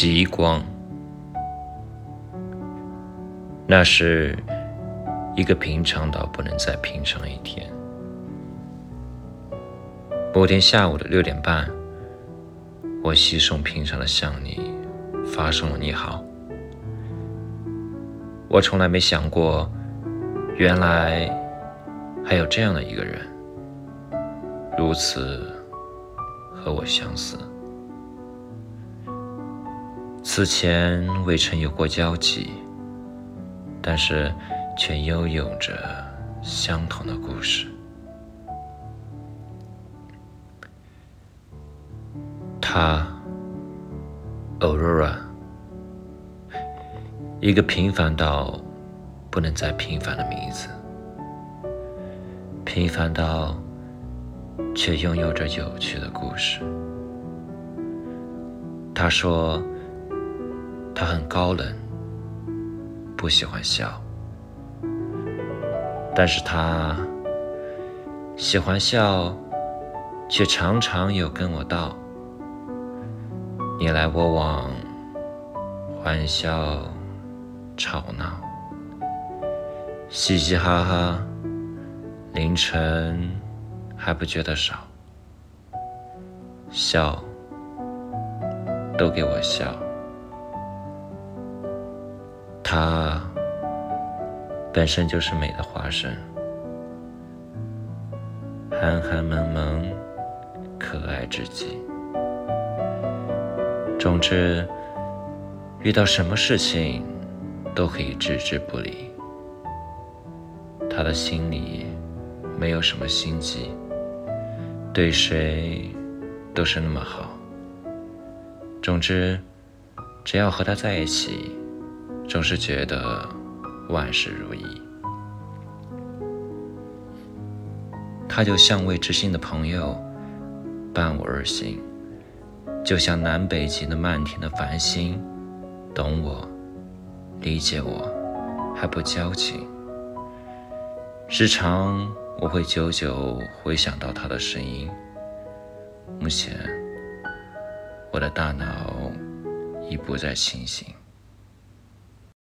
极光。那是一个平常到不能再平常的一天。某天下午的六点半，我稀松平常的向你发送了你好。我从来没想过，原来还有这样的一个人，如此和我相似。此前未曾有过交集，但是却拥有着相同的故事。他，Aurora，一个平凡到不能再平凡的名字，平凡到却拥有着有趣的故事。他说。他很高冷，不喜欢笑，但是他喜欢笑，却常常有跟我道，你来我往，欢笑吵闹，嘻嘻哈哈，凌晨还不觉得少，笑都给我笑。她本身就是美的化身，憨憨萌萌，可爱至极。总之，遇到什么事情都可以置之不理。她的心里没有什么心机，对谁都是那么好。总之，只要和她在一起。总是觉得万事如意，他就像未知心的朋友，伴我而行，就像南北极的漫天的繁星，懂我，理解我，还不矫情。时常我会久久回想到他的声音。目前，我的大脑已不再清醒。